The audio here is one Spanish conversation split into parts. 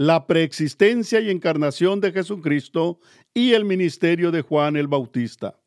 la preexistencia y encarnación de Jesucristo y el ministerio de Juan el Bautista.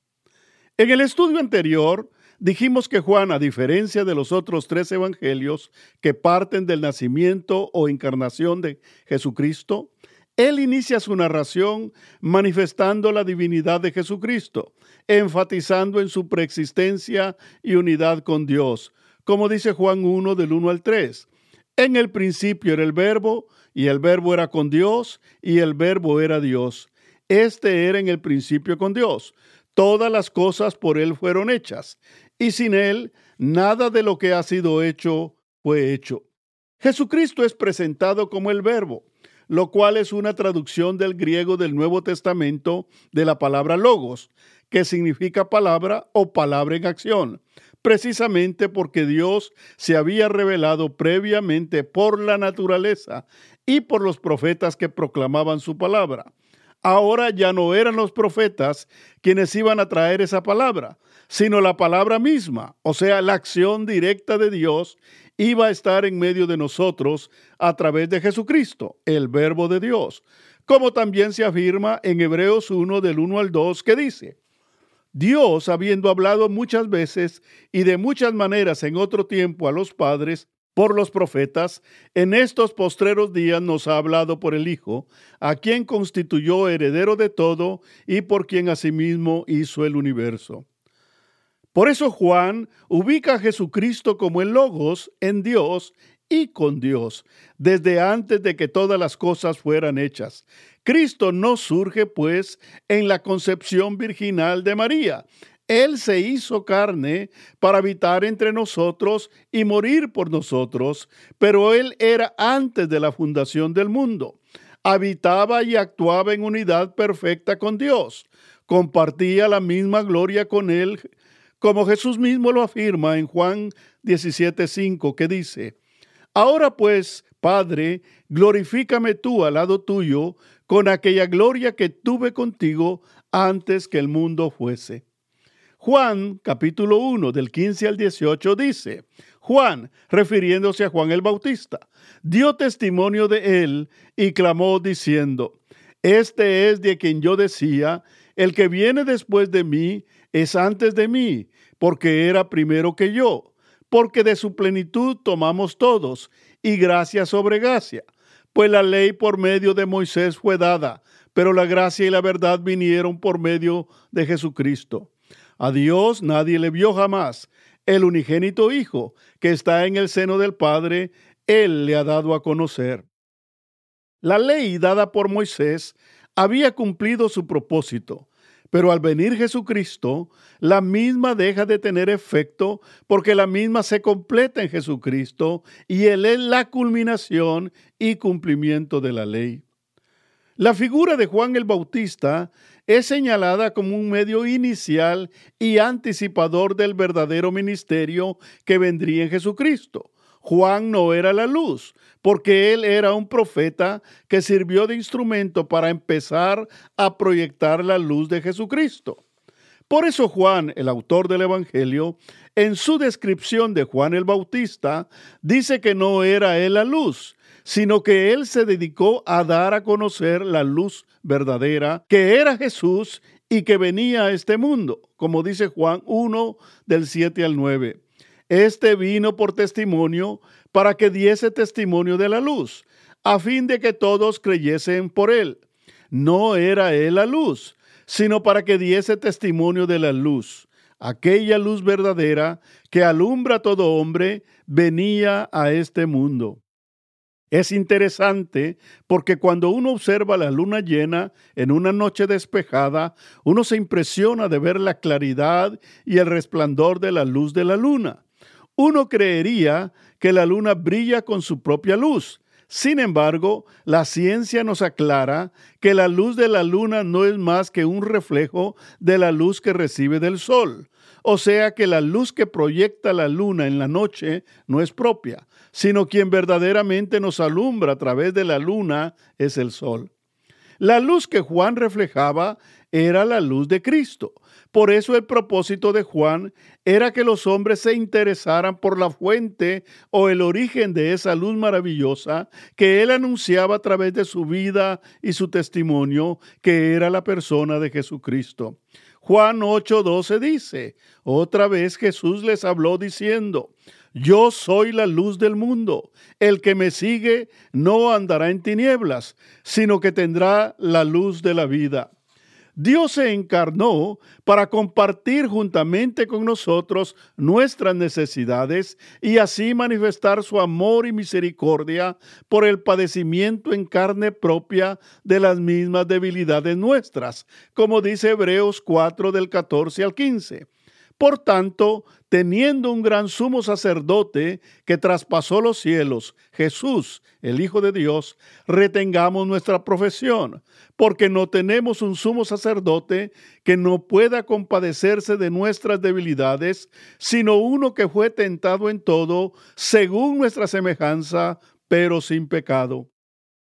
En el estudio anterior dijimos que Juan, a diferencia de los otros tres evangelios que parten del nacimiento o encarnación de Jesucristo, él inicia su narración manifestando la divinidad de Jesucristo, enfatizando en su preexistencia y unidad con Dios, como dice Juan 1 del 1 al 3. En el principio era el verbo, y el verbo era con Dios, y el verbo era Dios. Este era en el principio con Dios. Todas las cosas por Él fueron hechas, y sin Él nada de lo que ha sido hecho fue hecho. Jesucristo es presentado como el verbo, lo cual es una traducción del griego del Nuevo Testamento de la palabra logos, que significa palabra o palabra en acción, precisamente porque Dios se había revelado previamente por la naturaleza y por los profetas que proclamaban su palabra. Ahora ya no eran los profetas quienes iban a traer esa palabra, sino la palabra misma, o sea, la acción directa de Dios iba a estar en medio de nosotros a través de Jesucristo, el verbo de Dios, como también se afirma en Hebreos 1 del 1 al 2 que dice, Dios, habiendo hablado muchas veces y de muchas maneras en otro tiempo a los padres, por los profetas, en estos postreros días nos ha hablado por el Hijo, a quien constituyó heredero de todo y por quien asimismo hizo el universo. Por eso Juan ubica a Jesucristo como el Logos en Dios y con Dios, desde antes de que todas las cosas fueran hechas. Cristo no surge, pues, en la concepción virginal de María, él se hizo carne para habitar entre nosotros y morir por nosotros, pero Él era antes de la fundación del mundo. Habitaba y actuaba en unidad perfecta con Dios. Compartía la misma gloria con Él, como Jesús mismo lo afirma en Juan 17:5, que dice, Ahora pues, Padre, glorifícame tú al lado tuyo con aquella gloria que tuve contigo antes que el mundo fuese. Juan capítulo 1 del 15 al 18 dice, Juan, refiriéndose a Juan el Bautista, dio testimonio de él y clamó diciendo, Este es de quien yo decía, el que viene después de mí es antes de mí, porque era primero que yo, porque de su plenitud tomamos todos, y gracia sobre gracia. Pues la ley por medio de Moisés fue dada, pero la gracia y la verdad vinieron por medio de Jesucristo. A Dios nadie le vio jamás. El unigénito Hijo, que está en el seno del Padre, Él le ha dado a conocer. La ley dada por Moisés había cumplido su propósito, pero al venir Jesucristo, la misma deja de tener efecto porque la misma se completa en Jesucristo y Él es la culminación y cumplimiento de la ley. La figura de Juan el Bautista es señalada como un medio inicial y anticipador del verdadero ministerio que vendría en Jesucristo. Juan no era la luz, porque él era un profeta que sirvió de instrumento para empezar a proyectar la luz de Jesucristo. Por eso Juan, el autor del Evangelio, en su descripción de Juan el Bautista, dice que no era él la luz, sino que él se dedicó a dar a conocer la luz verdadera, que era Jesús y que venía a este mundo, como dice Juan 1 del 7 al 9. Este vino por testimonio para que diese testimonio de la luz, a fin de que todos creyesen por él. No era él la luz, sino para que diese testimonio de la luz. Aquella luz verdadera que alumbra a todo hombre venía a este mundo. Es interesante porque cuando uno observa la luna llena en una noche despejada, uno se impresiona de ver la claridad y el resplandor de la luz de la luna. Uno creería que la luna brilla con su propia luz. Sin embargo, la ciencia nos aclara que la luz de la luna no es más que un reflejo de la luz que recibe del sol. O sea que la luz que proyecta la luna en la noche no es propia, sino quien verdaderamente nos alumbra a través de la luna es el sol. La luz que Juan reflejaba era la luz de Cristo. Por eso el propósito de Juan era que los hombres se interesaran por la fuente o el origen de esa luz maravillosa que él anunciaba a través de su vida y su testimonio, que era la persona de Jesucristo. Juan 8:12 dice, otra vez Jesús les habló diciendo, yo soy la luz del mundo. El que me sigue no andará en tinieblas, sino que tendrá la luz de la vida. Dios se encarnó para compartir juntamente con nosotros nuestras necesidades y así manifestar su amor y misericordia por el padecimiento en carne propia de las mismas debilidades nuestras, como dice Hebreos 4 del 14 al 15. Por tanto, teniendo un gran sumo sacerdote que traspasó los cielos, Jesús, el Hijo de Dios, retengamos nuestra profesión, porque no tenemos un sumo sacerdote que no pueda compadecerse de nuestras debilidades, sino uno que fue tentado en todo, según nuestra semejanza, pero sin pecado.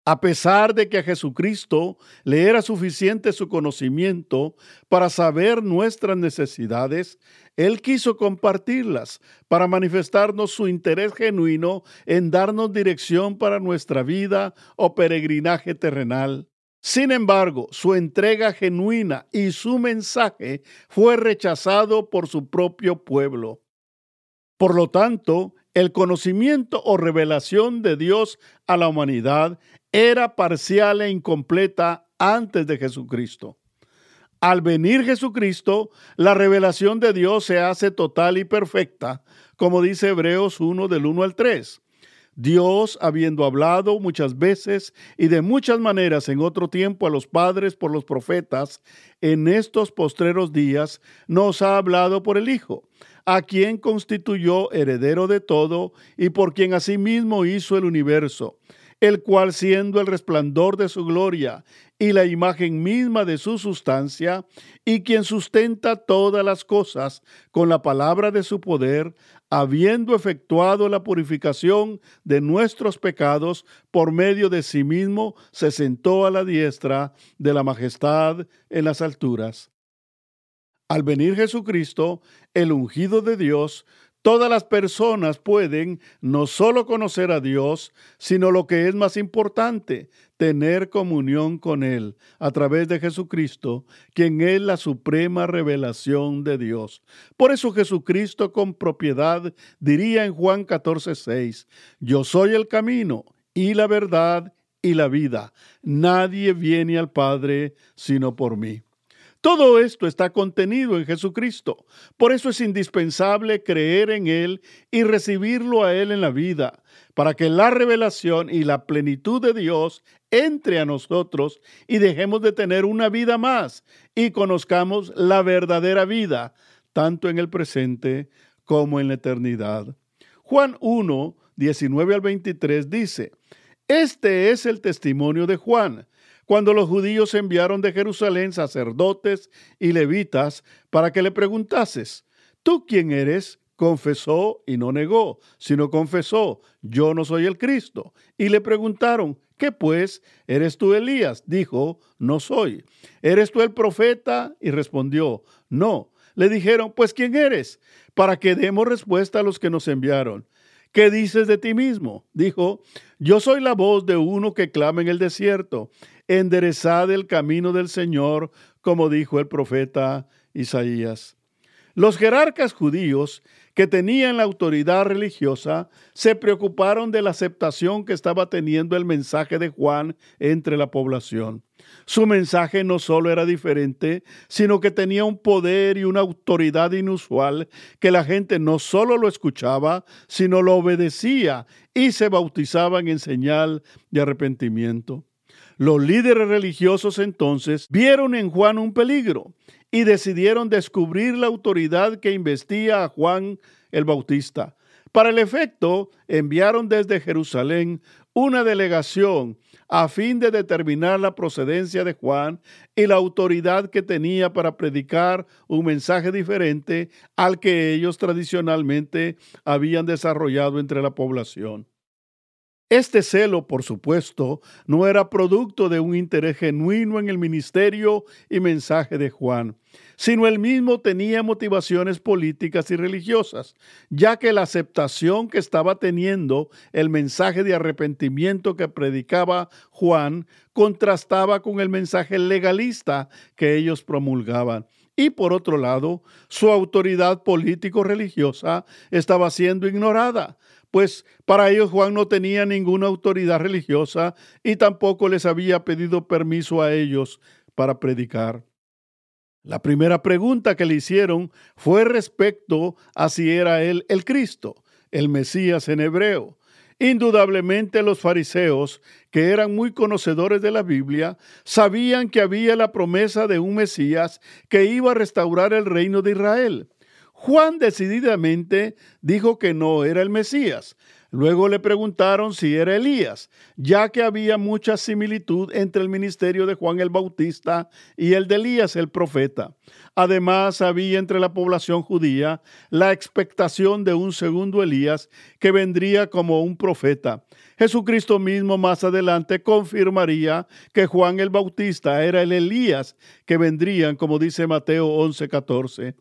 A pesar de que a Jesucristo le era suficiente su conocimiento para saber nuestras necesidades, Él quiso compartirlas para manifestarnos su interés genuino en darnos dirección para nuestra vida o peregrinaje terrenal. Sin embargo, su entrega genuina y su mensaje fue rechazado por su propio pueblo. Por lo tanto, el conocimiento o revelación de Dios a la humanidad era parcial e incompleta antes de Jesucristo. Al venir Jesucristo, la revelación de Dios se hace total y perfecta, como dice Hebreos 1 del 1 al 3. Dios, habiendo hablado muchas veces y de muchas maneras en otro tiempo a los padres por los profetas, en estos postreros días nos ha hablado por el Hijo, a quien constituyó heredero de todo y por quien asimismo hizo el universo el cual siendo el resplandor de su gloria y la imagen misma de su sustancia, y quien sustenta todas las cosas con la palabra de su poder, habiendo efectuado la purificación de nuestros pecados por medio de sí mismo, se sentó a la diestra de la majestad en las alturas. Al venir Jesucristo, el ungido de Dios, Todas las personas pueden no solo conocer a Dios, sino lo que es más importante, tener comunión con Él a través de Jesucristo, quien es la suprema revelación de Dios. Por eso Jesucristo con propiedad diría en Juan 14, 6, Yo soy el camino y la verdad y la vida. Nadie viene al Padre sino por mí. Todo esto está contenido en Jesucristo. Por eso es indispensable creer en Él y recibirlo a Él en la vida, para que la revelación y la plenitud de Dios entre a nosotros y dejemos de tener una vida más y conozcamos la verdadera vida, tanto en el presente como en la eternidad. Juan 1, 19 al 23 dice, Este es el testimonio de Juan cuando los judíos enviaron de Jerusalén sacerdotes y levitas para que le preguntases, ¿tú quién eres? Confesó y no negó, sino confesó, yo no soy el Cristo. Y le preguntaron, ¿qué pues? ¿Eres tú Elías? Dijo, no soy. ¿Eres tú el profeta? Y respondió, no. Le dijeron, pues ¿quién eres? Para que demos respuesta a los que nos enviaron. ¿Qué dices de ti mismo? Dijo, yo soy la voz de uno que clama en el desierto enderezad el camino del Señor, como dijo el profeta Isaías. Los jerarcas judíos que tenían la autoridad religiosa se preocuparon de la aceptación que estaba teniendo el mensaje de Juan entre la población. Su mensaje no solo era diferente, sino que tenía un poder y una autoridad inusual que la gente no solo lo escuchaba, sino lo obedecía y se bautizaban en señal de arrepentimiento. Los líderes religiosos entonces vieron en Juan un peligro y decidieron descubrir la autoridad que investía a Juan el Bautista. Para el efecto, enviaron desde Jerusalén una delegación a fin de determinar la procedencia de Juan y la autoridad que tenía para predicar un mensaje diferente al que ellos tradicionalmente habían desarrollado entre la población. Este celo, por supuesto, no era producto de un interés genuino en el ministerio y mensaje de Juan, sino él mismo tenía motivaciones políticas y religiosas, ya que la aceptación que estaba teniendo el mensaje de arrepentimiento que predicaba Juan contrastaba con el mensaje legalista que ellos promulgaban. Y por otro lado, su autoridad político-religiosa estaba siendo ignorada, pues para ellos Juan no tenía ninguna autoridad religiosa y tampoco les había pedido permiso a ellos para predicar. La primera pregunta que le hicieron fue respecto a si era él el Cristo, el Mesías en hebreo. Indudablemente los fariseos, que eran muy conocedores de la Biblia, sabían que había la promesa de un Mesías que iba a restaurar el reino de Israel. Juan decididamente dijo que no era el Mesías. Luego le preguntaron si era Elías, ya que había mucha similitud entre el ministerio de Juan el Bautista y el de Elías el profeta. Además, había entre la población judía la expectación de un segundo Elías que vendría como un profeta. Jesucristo mismo más adelante confirmaría que Juan el Bautista era el Elías que vendrían, como dice Mateo 11:14.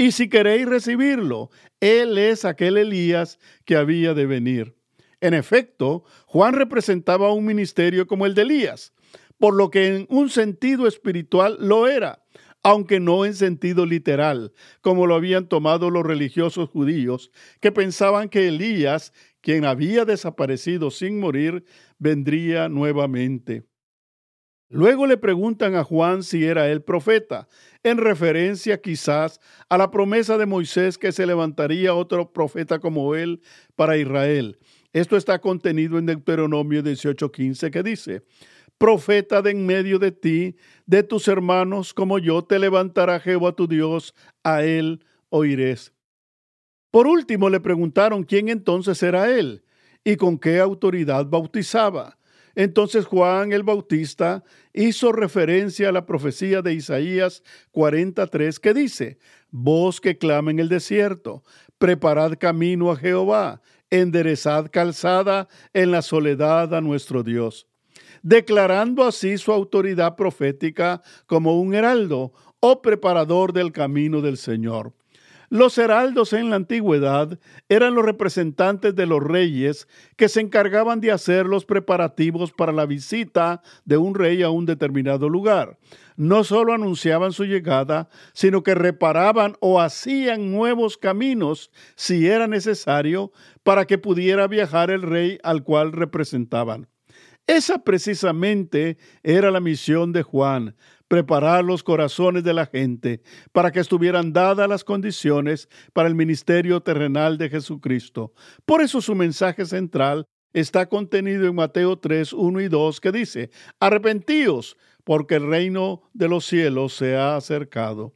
Y si queréis recibirlo, Él es aquel Elías que había de venir. En efecto, Juan representaba un ministerio como el de Elías, por lo que en un sentido espiritual lo era, aunque no en sentido literal, como lo habían tomado los religiosos judíos, que pensaban que Elías, quien había desaparecido sin morir, vendría nuevamente. Luego le preguntan a Juan si era el profeta, en referencia quizás a la promesa de Moisés que se levantaría otro profeta como él para Israel. Esto está contenido en Deuteronomio 18:15 que dice, Profeta de en medio de ti, de tus hermanos como yo, te levantará Jehová tu Dios, a él oirés. Por último le preguntaron quién entonces era él y con qué autoridad bautizaba. Entonces Juan el Bautista hizo referencia a la profecía de Isaías 43 que dice, Voz que clama en el desierto, preparad camino a Jehová, enderezad calzada en la soledad a nuestro Dios, declarando así su autoridad profética como un heraldo o preparador del camino del Señor. Los heraldos en la antigüedad eran los representantes de los reyes que se encargaban de hacer los preparativos para la visita de un rey a un determinado lugar. No solo anunciaban su llegada, sino que reparaban o hacían nuevos caminos si era necesario para que pudiera viajar el rey al cual representaban. Esa precisamente era la misión de Juan, preparar los corazones de la gente para que estuvieran dadas las condiciones para el ministerio terrenal de Jesucristo. Por eso su mensaje central está contenido en Mateo 3, 1 y 2, que dice, arrepentíos, porque el reino de los cielos se ha acercado.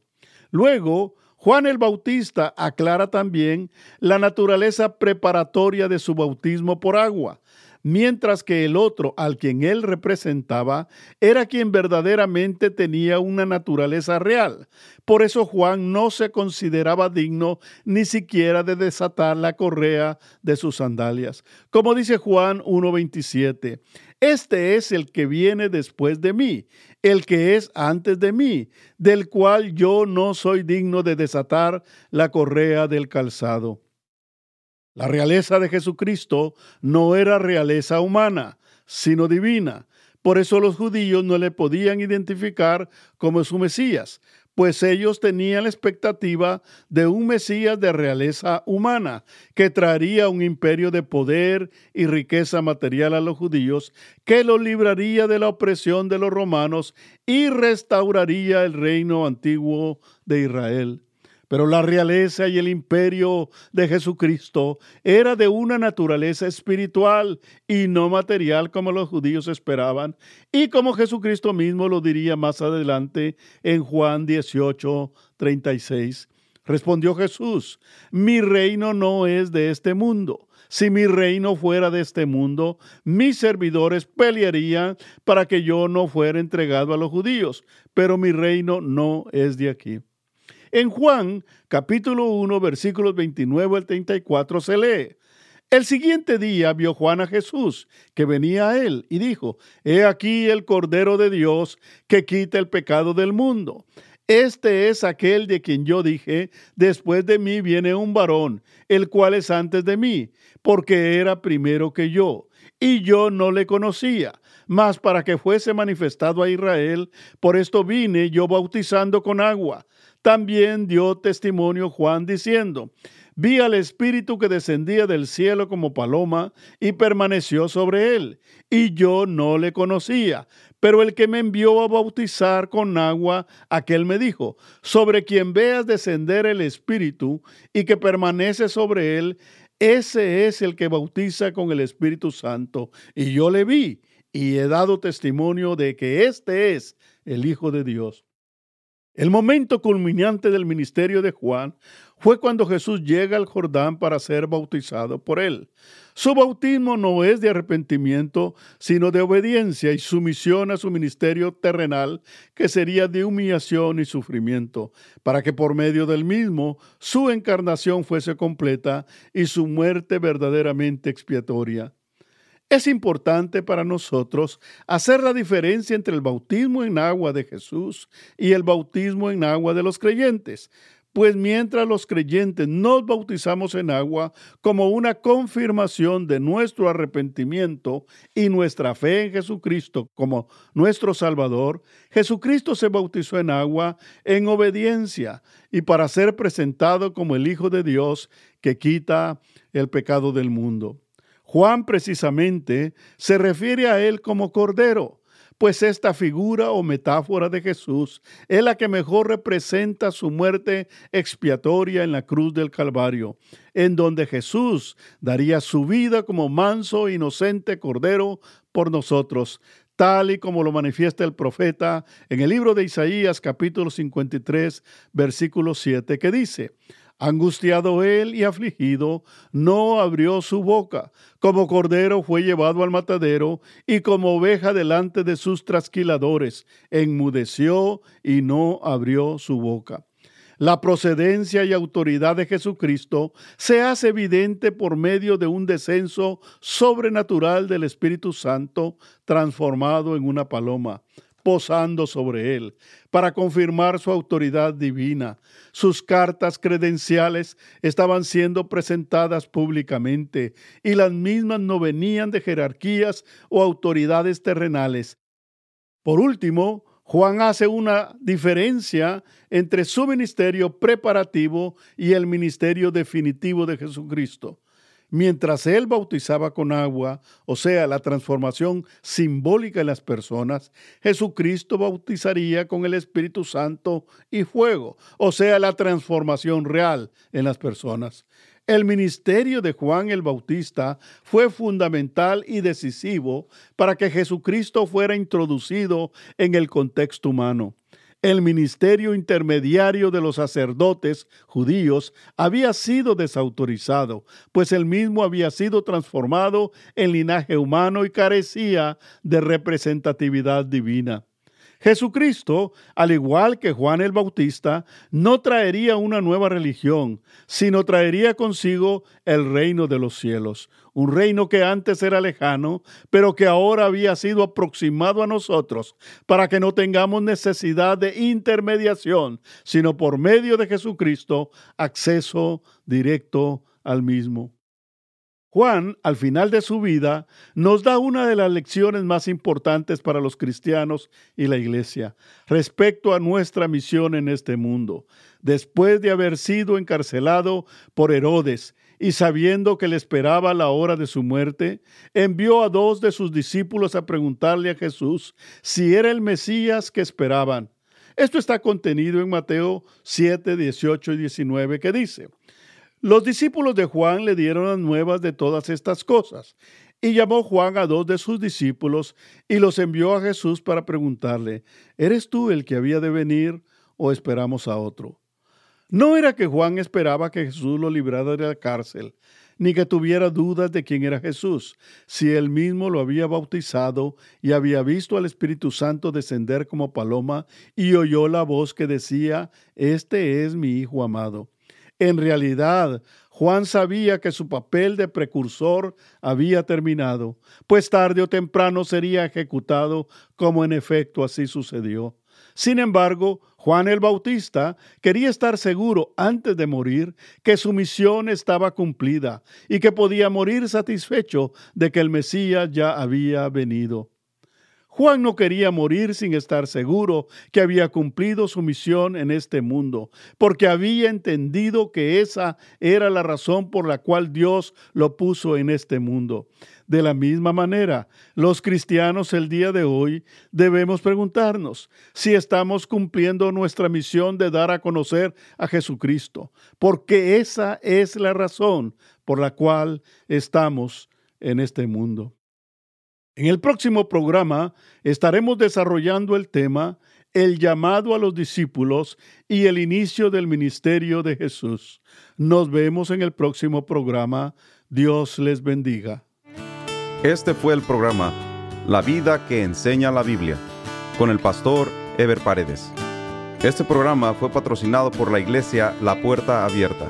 Luego, Juan el Bautista aclara también la naturaleza preparatoria de su bautismo por agua mientras que el otro al quien él representaba era quien verdaderamente tenía una naturaleza real. Por eso Juan no se consideraba digno ni siquiera de desatar la correa de sus sandalias. Como dice Juan 1.27, este es el que viene después de mí, el que es antes de mí, del cual yo no soy digno de desatar la correa del calzado. La realeza de Jesucristo no era realeza humana, sino divina. Por eso los judíos no le podían identificar como su Mesías, pues ellos tenían la expectativa de un Mesías de realeza humana, que traería un imperio de poder y riqueza material a los judíos, que los libraría de la opresión de los romanos y restauraría el reino antiguo de Israel. Pero la realeza y el imperio de Jesucristo era de una naturaleza espiritual y no material como los judíos esperaban y como Jesucristo mismo lo diría más adelante en Juan 18, 36. Respondió Jesús, mi reino no es de este mundo. si mi reino fuera de este mundo, mis servidores pelearían para que yo no fuera entregado a los judíos, pero mi reino no es de aquí. En Juan capítulo 1 versículos 29 al 34 se lee, el siguiente día vio Juan a Jesús, que venía a él, y dijo, He aquí el Cordero de Dios que quita el pecado del mundo. Este es aquel de quien yo dije, después de mí viene un varón, el cual es antes de mí, porque era primero que yo, y yo no le conocía. Mas para que fuese manifestado a Israel, por esto vine yo bautizando con agua. También dio testimonio Juan diciendo, vi al Espíritu que descendía del cielo como paloma y permaneció sobre él, y yo no le conocía. Pero el que me envió a bautizar con agua, aquel me dijo, sobre quien veas descender el Espíritu y que permanece sobre él, ese es el que bautiza con el Espíritu Santo. Y yo le vi y he dado testimonio de que este es el Hijo de Dios. El momento culminante del ministerio de Juan fue cuando Jesús llega al Jordán para ser bautizado por él. Su bautismo no es de arrepentimiento, sino de obediencia y sumisión a su ministerio terrenal, que sería de humillación y sufrimiento, para que por medio del mismo su encarnación fuese completa y su muerte verdaderamente expiatoria. Es importante para nosotros hacer la diferencia entre el bautismo en agua de Jesús y el bautismo en agua de los creyentes, pues mientras los creyentes nos bautizamos en agua como una confirmación de nuestro arrepentimiento y nuestra fe en Jesucristo como nuestro Salvador, Jesucristo se bautizó en agua en obediencia y para ser presentado como el Hijo de Dios que quita el pecado del mundo. Juan precisamente se refiere a él como Cordero, pues esta figura o metáfora de Jesús es la que mejor representa su muerte expiatoria en la cruz del Calvario, en donde Jesús daría su vida como manso e inocente Cordero por nosotros, tal y como lo manifiesta el profeta en el libro de Isaías capítulo 53 versículo 7 que dice, Angustiado él y afligido, no abrió su boca. Como cordero fue llevado al matadero y como oveja delante de sus trasquiladores. Enmudeció y no abrió su boca. La procedencia y autoridad de Jesucristo se hace evidente por medio de un descenso sobrenatural del Espíritu Santo transformado en una paloma posando sobre él, para confirmar su autoridad divina. Sus cartas credenciales estaban siendo presentadas públicamente y las mismas no venían de jerarquías o autoridades terrenales. Por último, Juan hace una diferencia entre su ministerio preparativo y el ministerio definitivo de Jesucristo. Mientras él bautizaba con agua, o sea, la transformación simbólica en las personas, Jesucristo bautizaría con el Espíritu Santo y fuego, o sea, la transformación real en las personas. El ministerio de Juan el Bautista fue fundamental y decisivo para que Jesucristo fuera introducido en el contexto humano. El ministerio intermediario de los sacerdotes judíos había sido desautorizado, pues el mismo había sido transformado en linaje humano y carecía de representatividad divina. Jesucristo, al igual que Juan el Bautista, no traería una nueva religión, sino traería consigo el reino de los cielos, un reino que antes era lejano, pero que ahora había sido aproximado a nosotros, para que no tengamos necesidad de intermediación, sino por medio de Jesucristo, acceso directo al mismo. Juan, al final de su vida, nos da una de las lecciones más importantes para los cristianos y la iglesia respecto a nuestra misión en este mundo. Después de haber sido encarcelado por Herodes y sabiendo que le esperaba la hora de su muerte, envió a dos de sus discípulos a preguntarle a Jesús si era el Mesías que esperaban. Esto está contenido en Mateo 7, 18 y 19 que dice, los discípulos de Juan le dieron las nuevas de todas estas cosas, y llamó Juan a dos de sus discípulos y los envió a Jesús para preguntarle, ¿eres tú el que había de venir o esperamos a otro? No era que Juan esperaba que Jesús lo librara de la cárcel, ni que tuviera dudas de quién era Jesús, si él mismo lo había bautizado y había visto al Espíritu Santo descender como paloma y oyó la voz que decía, Este es mi Hijo amado. En realidad, Juan sabía que su papel de precursor había terminado, pues tarde o temprano sería ejecutado, como en efecto así sucedió. Sin embargo, Juan el Bautista quería estar seguro antes de morir que su misión estaba cumplida y que podía morir satisfecho de que el Mesías ya había venido. Juan no quería morir sin estar seguro que había cumplido su misión en este mundo, porque había entendido que esa era la razón por la cual Dios lo puso en este mundo. De la misma manera, los cristianos el día de hoy debemos preguntarnos si estamos cumpliendo nuestra misión de dar a conocer a Jesucristo, porque esa es la razón por la cual estamos en este mundo. En el próximo programa estaremos desarrollando el tema el llamado a los discípulos y el inicio del ministerio de Jesús. Nos vemos en el próximo programa. Dios les bendiga. Este fue el programa La vida que enseña la Biblia con el pastor Ever Paredes. Este programa fue patrocinado por la iglesia La Puerta Abierta,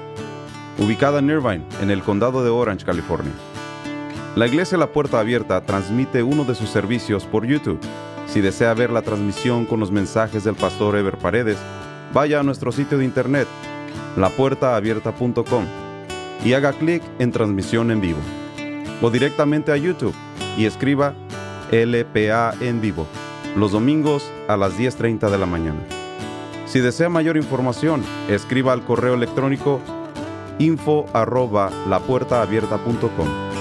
ubicada en Irvine, en el condado de Orange, California. La iglesia La Puerta Abierta transmite uno de sus servicios por YouTube. Si desea ver la transmisión con los mensajes del pastor Ever Paredes, vaya a nuestro sitio de internet, lapuertaabierta.com, y haga clic en transmisión en vivo. O directamente a YouTube y escriba LPA en vivo, los domingos a las 10.30 de la mañana. Si desea mayor información, escriba al correo electrónico info arroba lapuertaabierta.com